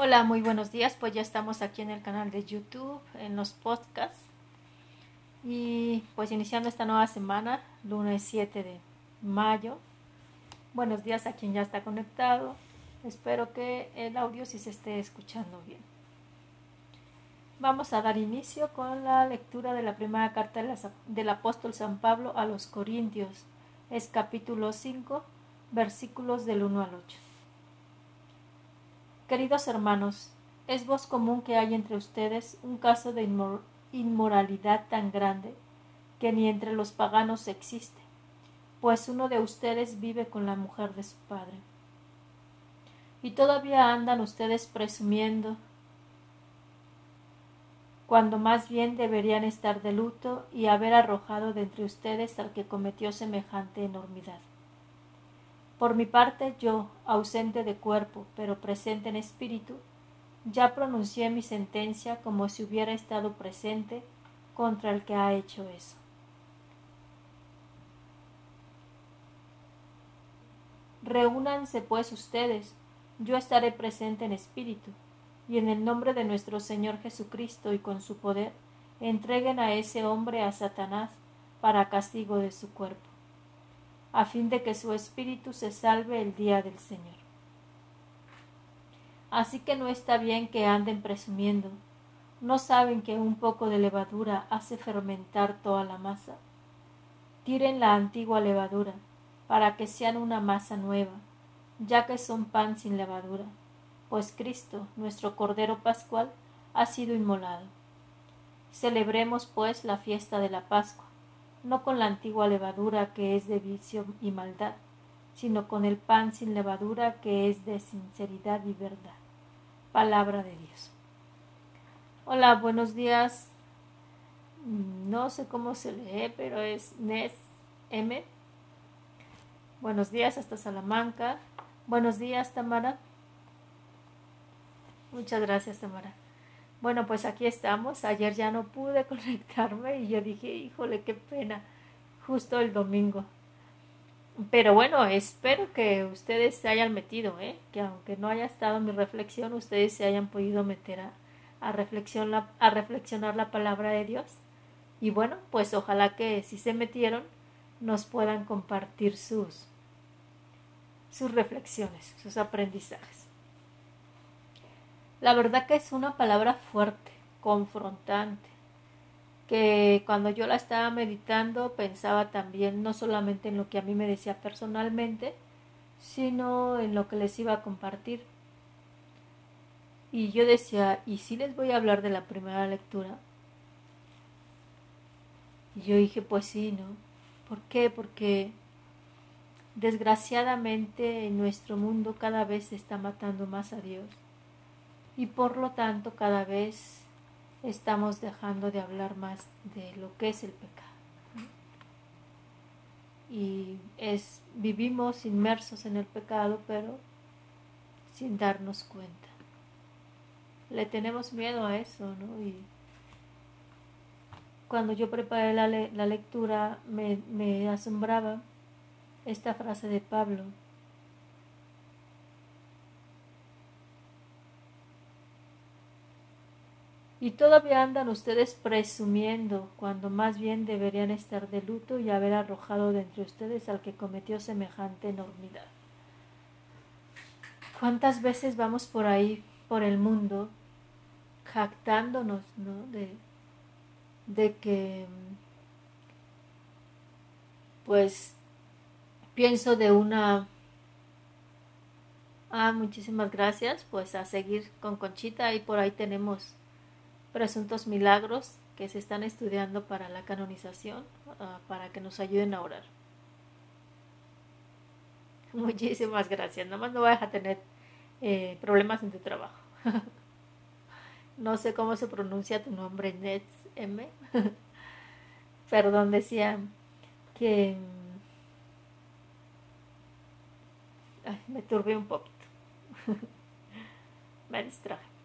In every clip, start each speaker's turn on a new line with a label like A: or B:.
A: Hola, muy buenos días. Pues ya estamos aquí en el canal de YouTube, en los podcasts. Y pues iniciando esta nueva semana, lunes 7 de mayo. Buenos días a quien ya está conectado. Espero que el audio sí se esté escuchando bien. Vamos a dar inicio con la lectura de la primera carta del apóstol San Pablo a los Corintios. Es capítulo 5, versículos del 1 al 8. Queridos hermanos, es voz común que hay entre ustedes un caso de inmoralidad tan grande que ni entre los paganos existe, pues uno de ustedes vive con la mujer de su padre. Y todavía andan ustedes presumiendo cuando más bien deberían estar de luto y haber arrojado de entre ustedes al que cometió semejante enormidad. Por mi parte, yo, ausente de cuerpo, pero presente en espíritu, ya pronuncié mi sentencia como si hubiera estado presente contra el que ha hecho eso. Reúnanse pues ustedes, yo estaré presente en espíritu, y en el nombre de nuestro Señor Jesucristo y con su poder, entreguen a ese hombre a Satanás para castigo de su cuerpo a fin de que su espíritu se salve el día del Señor. Así que no está bien que anden presumiendo. ¿No saben que un poco de levadura hace fermentar toda la masa? Tiren la antigua levadura, para que sean una masa nueva, ya que son pan sin levadura, pues Cristo, nuestro Cordero Pascual, ha sido inmolado. Celebremos, pues, la fiesta de la Pascua no con la antigua levadura que es de vicio y maldad, sino con el pan sin levadura que es de sinceridad y verdad. Palabra de Dios. Hola, buenos días. No sé cómo se lee, pero es Nes M. Buenos días hasta Salamanca. Buenos días, Tamara. Muchas gracias, Tamara. Bueno, pues aquí estamos. Ayer ya no pude conectarme y yo dije, híjole, qué pena, justo el domingo. Pero bueno, espero que ustedes se hayan metido, ¿eh? que aunque no haya estado mi reflexión, ustedes se hayan podido meter a, a, reflexionar la palabra de Dios. Y bueno, pues ojalá que si se metieron, nos puedan compartir sus, sus reflexiones, sus aprendizajes. La verdad que es una palabra fuerte, confrontante, que cuando yo la estaba meditando pensaba también no solamente en lo que a mí me decía personalmente, sino en lo que les iba a compartir. Y yo decía, ¿y si les voy a hablar de la primera lectura? Y yo dije, pues sí, ¿no? ¿Por qué? Porque desgraciadamente en nuestro mundo cada vez se está matando más a Dios y por lo tanto cada vez estamos dejando de hablar más de lo que es el pecado. Y es vivimos inmersos en el pecado, pero sin darnos cuenta. Le tenemos miedo a eso, ¿no? Y cuando yo preparé la, la lectura me, me asombraba esta frase de Pablo Y todavía andan ustedes presumiendo, cuando más bien deberían estar de luto y haber arrojado de entre ustedes al que cometió semejante enormidad. ¿Cuántas veces vamos por ahí, por el mundo, jactándonos, ¿no? De, de que, pues, pienso de una... Ah, muchísimas gracias, pues a seguir con Conchita y por ahí tenemos presuntos milagros que se están estudiando para la canonización, ah, para que nos ayuden a orar. Muchísimas gracias. Nada más no vayas a tener eh, problemas en tu trabajo. no sé cómo se pronuncia tu nombre, Nets M. Perdón, decía que me turbé un poquito. me distraje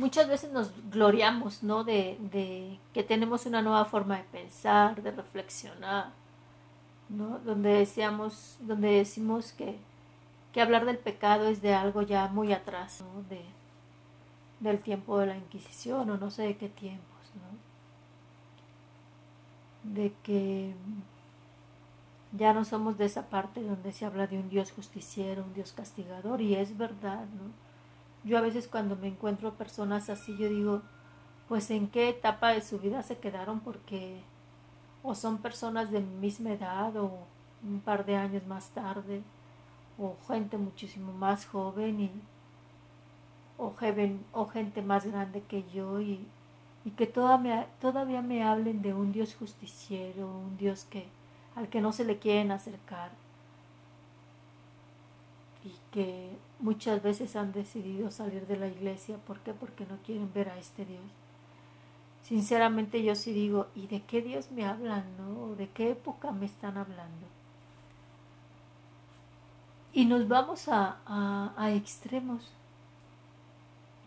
A: muchas veces nos gloriamos, ¿no? De, de, que tenemos una nueva forma de pensar, de reflexionar, ¿no? Donde decíamos, donde decimos que, que hablar del pecado es de algo ya muy atrás, ¿no? de, del tiempo de la Inquisición o no sé de qué tiempos, ¿no? de que ya no somos de esa parte donde se habla de un Dios justiciero, un Dios castigador, y es verdad, ¿no? Yo a veces cuando me encuentro personas así, yo digo, pues en qué etapa de su vida se quedaron porque o son personas de misma edad o un par de años más tarde o gente muchísimo más joven y o, o gente más grande que yo y, y que todavía, todavía me hablen de un Dios justiciero, un Dios que al que no se le quieren acercar. Y que muchas veces han decidido salir de la iglesia. ¿Por qué? Porque no quieren ver a este Dios. Sinceramente yo sí digo, ¿y de qué Dios me hablan? ¿no? ¿De qué época me están hablando? Y nos vamos a, a, extremos.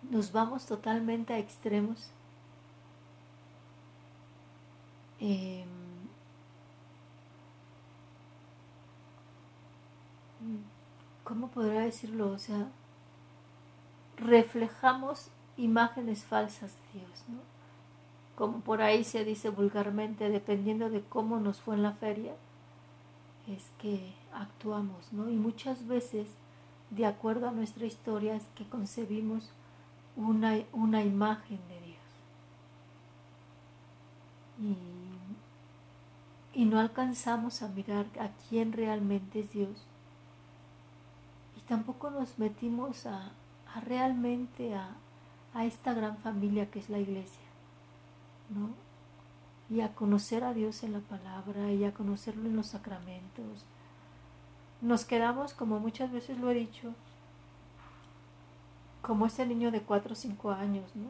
A: Nos vamos totalmente a extremos. Em, ¿Cómo podrá decirlo? O sea, reflejamos imágenes falsas de Dios, ¿no? Como por ahí se dice vulgarmente, dependiendo de cómo nos fue en la feria, es que actuamos, ¿no? Y muchas veces, de acuerdo a nuestra historia, es que concebimos una, una imagen de Dios. Y, y no alcanzamos a mirar a quién realmente es Dios. Tampoco nos metimos a, realmente a, esta gran familia que es la iglesia, ¿no? y a conocer a Dios en la palabra y a conocerlo en los sacramentos. Nos quedamos, como muchas veces lo he dicho, como ese niño de 4 o 5 años, ¿no?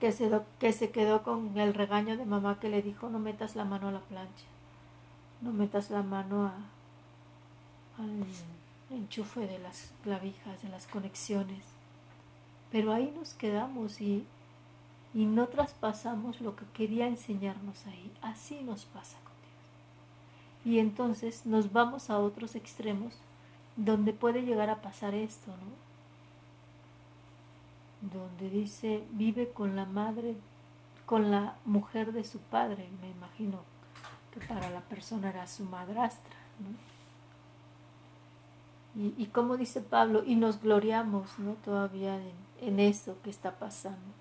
A: Que se, que se quedó con el regaño de mamá que le dijo no metas la mano a la plancha, no metas la mano a, enchufe de las clavijas, de las conexiones. Pero ahí nos quedamos y y no traspasamos lo que quería enseñarnos ahí. Así nos pasa con Dios. Y entonces nos vamos a otros extremos donde puede llegar a pasar esto, ¿no? Donde dice, vive con la madre, con la mujer de su padre, me imagino que para la persona era su madrastra, ¿no? Y, como dice Pablo, y nos gloriamos, ¿no? Todavía en, en eso que está pasando.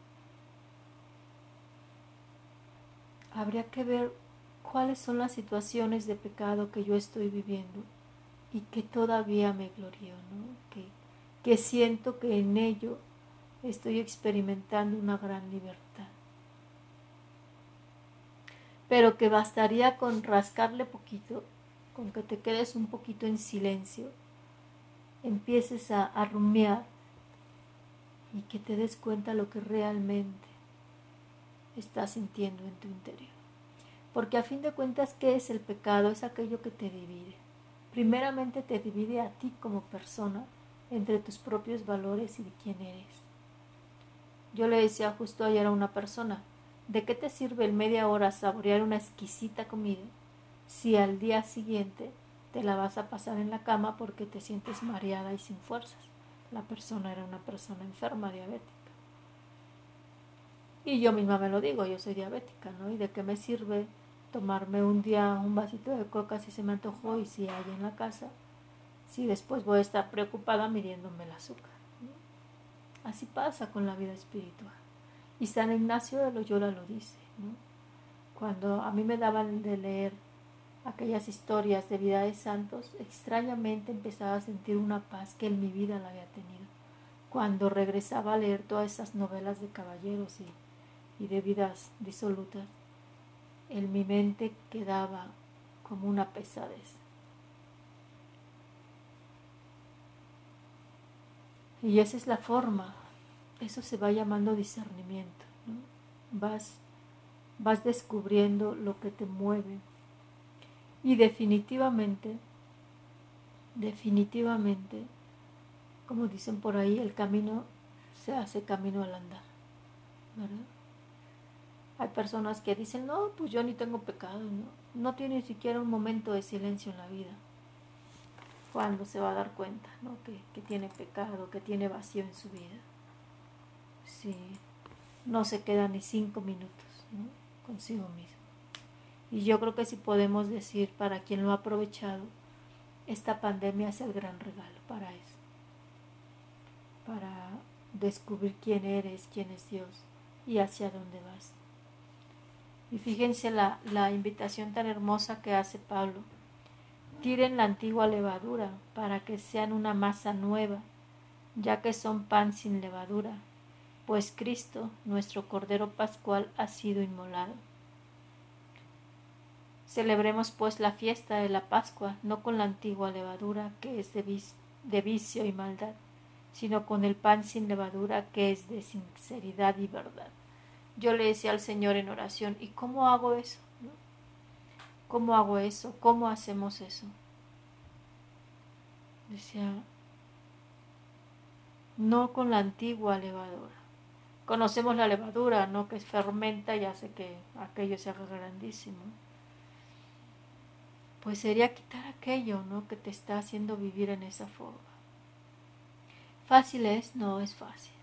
A: habría que ver cuáles son las situaciones de pecado que yo estoy viviendo y que todavía me glorío, ¿no? que, que siento que en ello estoy experimentando una gran libertad. Pero que bastaría con rascarle poquito, con que te quedes un poquito en silencio, empieces a, a rumiar y que te des cuenta lo que realmente estás sintiendo en tu interior. Porque a fin de cuentas, ¿qué es el pecado? Es aquello que te divide. Primeramente te divide a ti como persona entre tus propios valores y de quién eres. Yo le decía justo ayer a una persona, ¿de qué te sirve el media hora saborear una exquisita comida si al día siguiente te la vas a pasar en la cama porque te sientes mareada y sin fuerzas? La persona era una persona enferma, diabética. Y yo misma me lo digo, yo soy diabética, ¿no? ¿Y de qué me sirve tomarme un día un vasito de coca si se me antojó y si hay en la casa? Si después voy a estar preocupada midiéndome el azúcar. Así pasa con la vida espiritual. Y San Ignacio de Loyola lo dice, ¿no? Cuando a mí me daban de leer aquellas historias de vida de santos, extrañamente empezaba a sentir una paz que en mi vida la había tenido. Cuando regresaba a leer todas esas novelas de caballeros y y de vidas disolutas, en mi mente quedaba como una pesadez. Y esa es la forma, eso se va llamando discernimiento. Vas, vas descubriendo lo que te mueve. Y definitivamente, definitivamente, como dicen por ahí, el camino se hace camino al andar. ¿verdad? Hay personas que dicen, no, pues yo ni tengo pecado, no, no tiene ni siquiera un momento de silencio en la vida. cuando se va a dar cuenta ¿no? que, tiene pecado, que tiene vacío en su vida. Sí, no se queda ni cinco minutos consigo mismo. Y yo creo que si podemos decir para quien lo ha aprovechado, esta pandemia es el gran regalo para eso, para descubrir quién eres, quién es Dios y hacia dónde vas. Y fíjense la, la invitación tan hermosa que hace Pablo. Tiren la antigua levadura para que sean una masa nueva, ya que son pan sin levadura, pues Cristo, nuestro Cordero Pascual, ha sido inmolado. Celebremos pues la fiesta de la Pascua, no con la antigua levadura, que es de, vicio y maldad, sino con el pan sin levadura, que es de sinceridad y verdad. Yo le decía al Señor en oración, ¿y cómo hago eso? ¿Cómo hago eso? ¿Cómo hacemos eso? Decía, no con la antigua levadura. Conocemos la levadura, ¿no? Que fermenta y hace que aquello se haga grandísimo pues sería quitar aquello, ¿no? Que te está haciendo vivir en esa forma. Fácil es, no es fácil.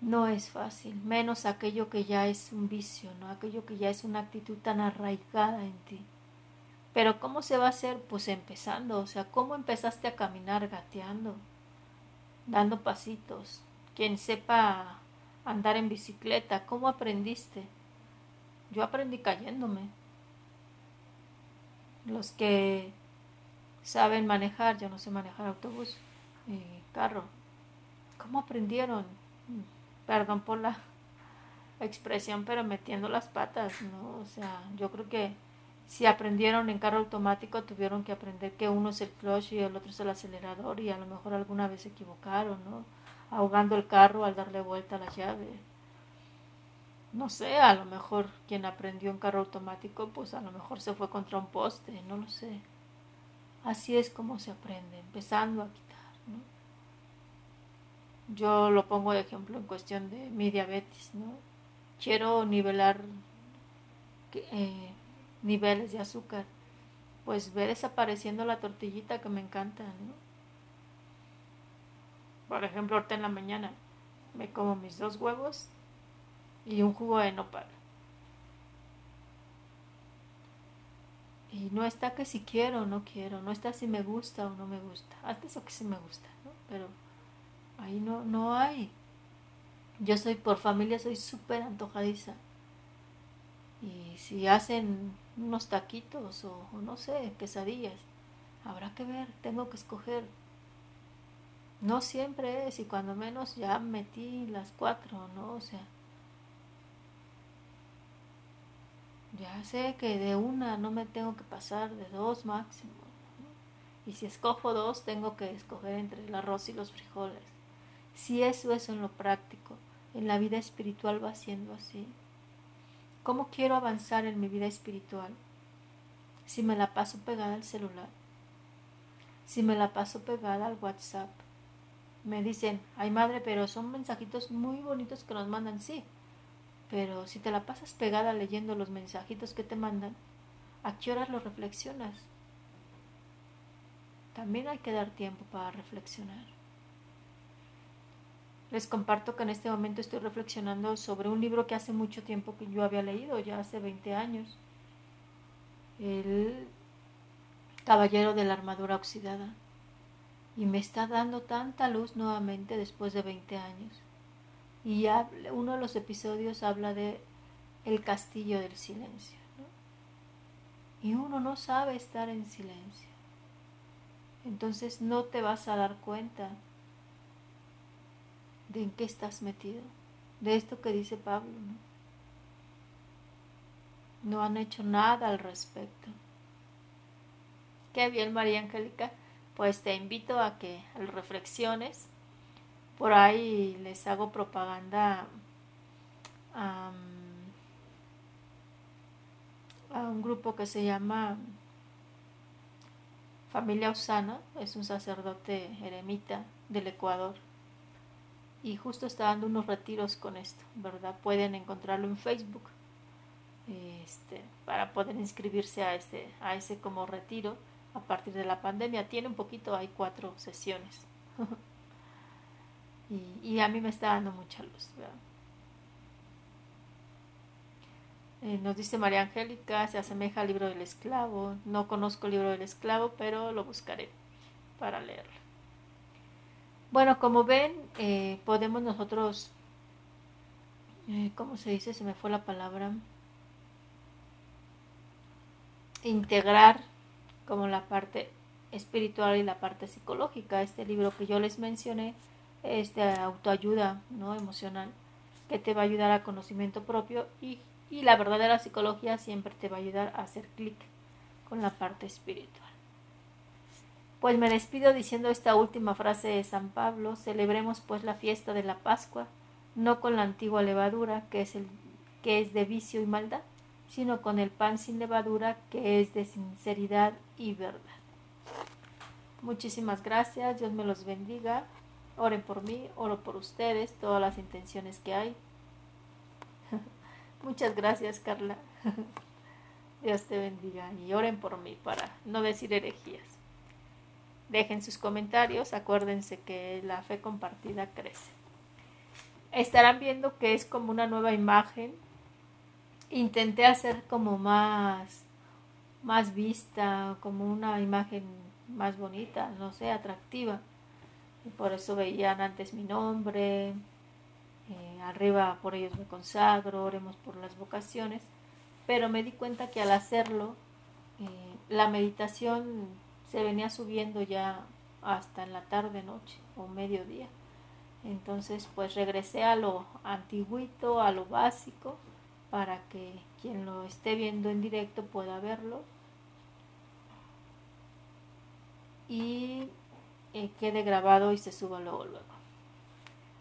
A: No es fácil, menos aquello que ya es un vicio, ¿no? Aquello que ya es una actitud tan arraigada en ti. Pero ¿cómo se va a hacer? Pues empezando, o sea, ¿cómo empezaste a caminar gateando, dando pasitos? Quien sepa andar en bicicleta, ¿cómo aprendiste? Yo aprendí cayéndome los que saben manejar, yo no sé manejar autobús y carro. ¿Cómo aprendieron? Perdón por la expresión, pero metiendo las patas, ¿no? O sea, yo creo que si aprendieron en carro automático, tuvieron que aprender que uno es el clutch y el otro es el acelerador y a lo mejor alguna vez se equivocaron, ¿no? Ahogando el carro al darle vuelta a la llave no sé, a lo mejor quien aprendió en carro automático, pues a lo mejor se fue contra un poste, no lo sé. Así es como se aprende, empezando a quitar. ¿no? Yo lo pongo de ejemplo en cuestión de mi diabetes, ¿no? Quiero nivelar eh, niveles de azúcar, pues ve desapareciendo la tortillita que me encanta, ¿no? Por ejemplo, ahorita en la mañana me como mis dos huevos y un jugo de nopal. Y no está que si quiero o no quiero, no está si me gusta o no me gusta. Antes o que sí me gusta. Pero ahí no, no hay. Yo soy por familia, soy súper antojadiza. Y si hacen unos taquitos o, o, no sé, quesadillas, habrá que ver, tengo que escoger. No siempre es, y cuando menos ya metí las cuatro, ¿no? O sea, ya sé que de una no me tengo que pasar de dos máximo. Y si escojo dos, tengo que escoger entre el arroz y los frijoles. Si eso es en lo práctico, en la vida espiritual va siendo así. ¿Cómo quiero avanzar en mi vida espiritual? Si me la paso pegada al celular, si me la paso pegada al WhatsApp. Me dicen, ay madre, pero son mensajitos muy bonitos que nos mandan, sí, pero si te la pasas pegada leyendo los mensajitos que te mandan, ¿a qué horas lo reflexionas? También hay que dar tiempo para reflexionar. Les comparto que en este momento estoy reflexionando sobre un libro que hace mucho tiempo que yo había leído, ya hace 20 años. El Caballero de la Armadura Oxidada. Y me está dando tanta luz nuevamente después de 20 años y uno de los episodios habla de el castillo del silencio. Y uno no sabe estar en silencio. Entonces no te vas a dar cuenta de en qué estás metido, de esto que dice Pablo. No, no han hecho nada al respecto. Qué bien, María Angélica. Pues te invito a que reflexiones por ahí les hago propaganda a un grupo que se llama Familia Osana, es un sacerdote eremita del Ecuador y justo está dando unos retiros con esto, ¿verdad? Pueden encontrarlo en Facebook este, para poder inscribirse a, este, a ese como retiro. a partir de la pandemia. Tiene un poquito, hay cuatro sesiones. y, a mí me está dando mucha luz. Eh, nos dice María Angélica, se asemeja al libro del esclavo. No conozco el libro del esclavo, pero lo buscaré para leerlo. Bueno, como ven, eh, podemos nosotros, eh, ¿cómo se dice? Se me fue la palabra. Integrar como la parte espiritual y la parte psicológica. Este libro que yo les mencioné es de autoayuda no emocional que te va a ayudar a conocimiento propio y, y la verdadera psicología siempre te va a ayudar a hacer clic con la parte espiritual. Pues me despido diciendo esta última frase de San Pablo, celebremos pues la fiesta de la Pascua, no con la antigua levadura, que es, el, que es de vicio y maldad, sino con el pan sin levadura, que es de sinceridad y verdad. Muchísimas gracias, Dios me los bendiga. Oren por mí, oro por ustedes, todas las intenciones que hay. Muchas gracias, Carla. Dios te bendiga y oren por mí para no decir herejías. Dejen sus comentarios, acuérdense que la fe compartida crece. Estarán viendo que es como una nueva imagen. Intenté hacer como más más vista, como una imagen más bonita, no sé, atractiva. Por eso veían antes mi nombre, eh, arriba por ellos me consagro, oremos por las vocaciones, pero me di cuenta que al hacerlo, eh, la meditación se venía subiendo ya hasta en la tarde, noche o mediodía. Entonces, pues regresé a lo antiguito, a lo básico, para que quien lo esté viendo en directo pueda verlo y eh, quede grabado y se suba luego luego.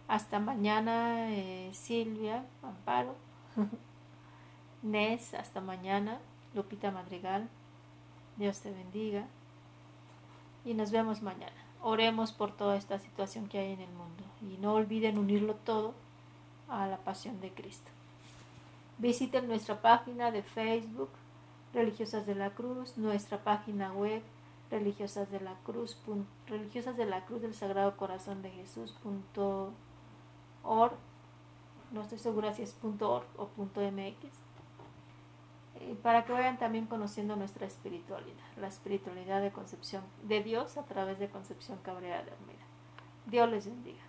A: Hasta mañana, eh, Silvia, Amparo, Nes, hasta mañana, Lupita Madrigal, Dios te bendiga y nos vemos mañana. Oremos por toda esta situación que hay en el mundo y no olviden unirlo todo a la pasión de Cristo. Visiten nuestra página de Facebook, Religiosas de la Cruz, nuestra página web, religiosas de la cruz, de la cruz del Sagrado Corazón de Jesús no estoy segura si es .org o .mx, eh, para que vayan también conociendo nuestra espiritualidad, la espiritualidad de concepción de Dios a través de Concepción Cabrera de Almeida. Dios les bendiga.